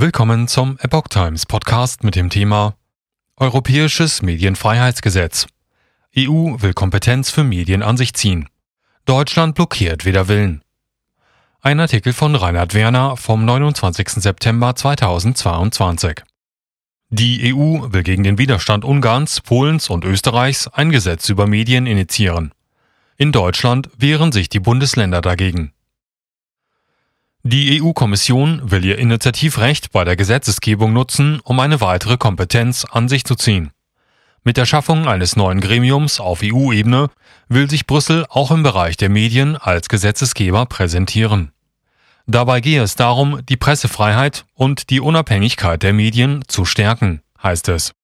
Willkommen zum Epoch Times Podcast mit dem Thema Europäisches Medienfreiheitsgesetz. EU will Kompetenz für Medien an sich ziehen. Deutschland blockiert weder Willen. Ein Artikel von Reinhard Werner vom 29. September 2022. Die EU will gegen den Widerstand Ungarns, Polens und Österreichs ein Gesetz über Medien initiieren. In Deutschland wehren sich die Bundesländer dagegen. Die EU-Kommission will ihr Initiativrecht bei der Gesetzesgebung nutzen, um eine weitere Kompetenz an sich zu ziehen. Mit der Schaffung eines neuen Gremiums auf EU-Ebene will sich Brüssel auch im Bereich der Medien als Gesetzesgeber präsentieren. Dabei gehe es darum, die Pressefreiheit und die Unabhängigkeit der Medien zu stärken, heißt es.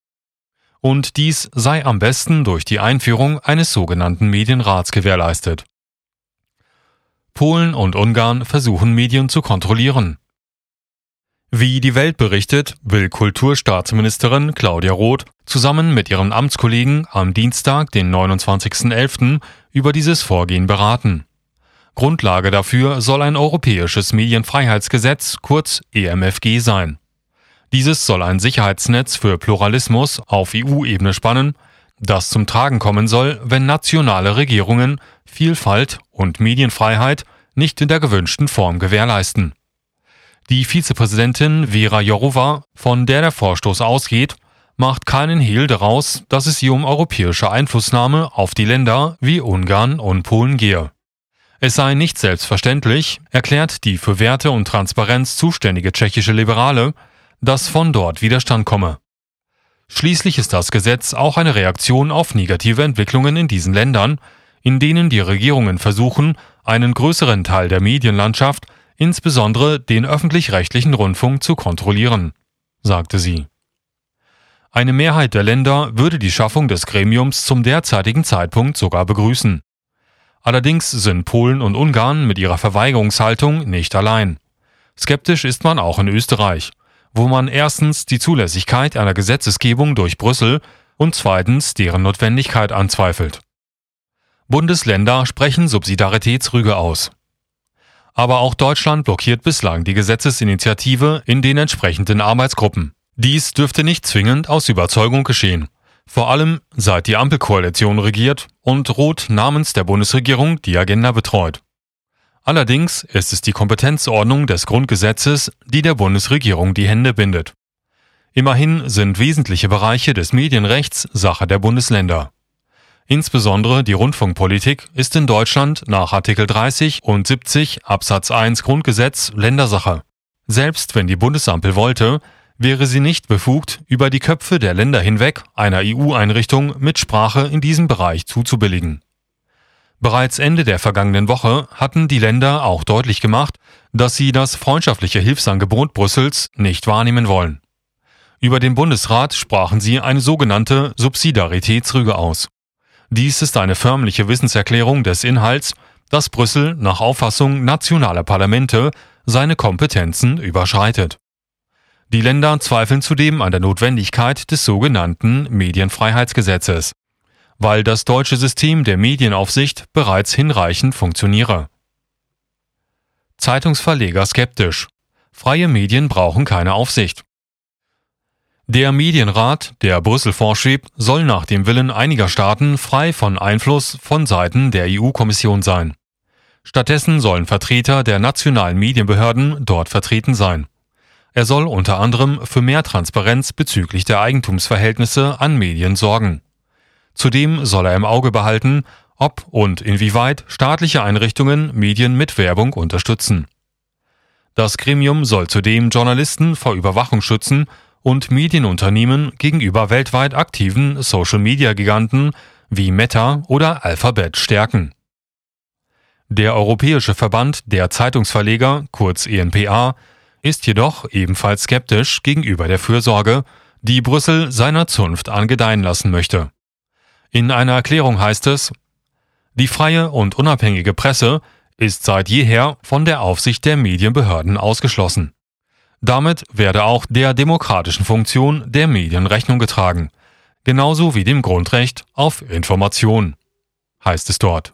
Und dies sei am besten durch die Einführung eines sogenannten Medienrats gewährleistet. Polen und Ungarn versuchen Medien zu kontrollieren. Wie die Welt berichtet, will Kulturstaatsministerin Claudia Roth zusammen mit ihren Amtskollegen am Dienstag, den 29.11., über dieses Vorgehen beraten. Grundlage dafür soll ein europäisches Medienfreiheitsgesetz, kurz EMFG, sein. Dieses soll ein Sicherheitsnetz für Pluralismus auf EU-Ebene spannen, das zum Tragen kommen soll, wenn nationale Regierungen Vielfalt und Medienfreiheit nicht in der gewünschten Form gewährleisten. Die Vizepräsidentin Vera Jourova, von der der Vorstoß ausgeht, macht keinen Hehl daraus, dass es hier um europäische Einflussnahme auf die Länder wie Ungarn und Polen gehe. Es sei nicht selbstverständlich, erklärt die für Werte und Transparenz zuständige tschechische Liberale, dass von dort Widerstand komme. Schließlich ist das Gesetz auch eine Reaktion auf negative Entwicklungen in diesen Ländern, in denen die Regierungen versuchen, einen größeren Teil der Medienlandschaft, insbesondere den öffentlich-rechtlichen Rundfunk, zu kontrollieren, sagte sie. Eine Mehrheit der Länder würde die Schaffung des Gremiums zum derzeitigen Zeitpunkt sogar begrüßen. Allerdings sind Polen und Ungarn mit ihrer Verweigerungshaltung nicht allein. Skeptisch ist man auch in Österreich, wo man erstens die Zulässigkeit einer Gesetzesgebung durch Brüssel und zweitens deren Notwendigkeit anzweifelt. Bundesländer sprechen Subsidiaritätsrüge aus. Aber auch Deutschland blockiert bislang die Gesetzesinitiative in den entsprechenden Arbeitsgruppen. Dies dürfte nicht zwingend aus Überzeugung geschehen. Vor allem seit die Ampelkoalition regiert und Roth namens der Bundesregierung die Agenda betreut. Allerdings ist es die Kompetenzordnung des Grundgesetzes, die der Bundesregierung die Hände bindet. Immerhin sind wesentliche Bereiche des Medienrechts Sache der Bundesländer. Insbesondere die Rundfunkpolitik ist in Deutschland nach Artikel 30 und 70 Absatz 1 Grundgesetz Ländersache. Selbst wenn die Bundesampel wollte, wäre sie nicht befugt, über die Köpfe der Länder hinweg einer EU-Einrichtung mit Sprache in diesem Bereich zuzubilligen. Bereits Ende der vergangenen Woche hatten die Länder auch deutlich gemacht, dass sie das freundschaftliche Hilfsangebot Brüssels nicht wahrnehmen wollen. Über den Bundesrat sprachen sie eine sogenannte Subsidiaritätsrüge aus. Dies ist eine förmliche Wissenserklärung des Inhalts, dass Brüssel nach Auffassung nationaler Parlamente seine Kompetenzen überschreitet. Die Länder zweifeln zudem an der Notwendigkeit des sogenannten Medienfreiheitsgesetzes, weil das deutsche System der Medienaufsicht bereits hinreichend funktioniere. Zeitungsverleger skeptisch. Freie Medien brauchen keine Aufsicht. Der Medienrat, der Brüssel vorschwebt, soll nach dem Willen einiger Staaten frei von Einfluss von Seiten der EU-Kommission sein. Stattdessen sollen Vertreter der nationalen Medienbehörden dort vertreten sein. Er soll unter anderem für mehr Transparenz bezüglich der Eigentumsverhältnisse an Medien sorgen. Zudem soll er im Auge behalten, ob und inwieweit staatliche Einrichtungen Medien mit Werbung unterstützen. Das Gremium soll zudem Journalisten vor Überwachung schützen und Medienunternehmen gegenüber weltweit aktiven Social-Media-Giganten wie Meta oder Alphabet stärken. Der Europäische Verband der Zeitungsverleger, kurz ENPA, ist jedoch ebenfalls skeptisch gegenüber der Fürsorge, die Brüssel seiner Zunft angedeihen lassen möchte. In einer Erklärung heißt es, die freie und unabhängige Presse ist seit jeher von der Aufsicht der Medienbehörden ausgeschlossen. Damit werde auch der demokratischen Funktion der Medien Rechnung getragen, genauso wie dem Grundrecht auf Information, heißt es dort.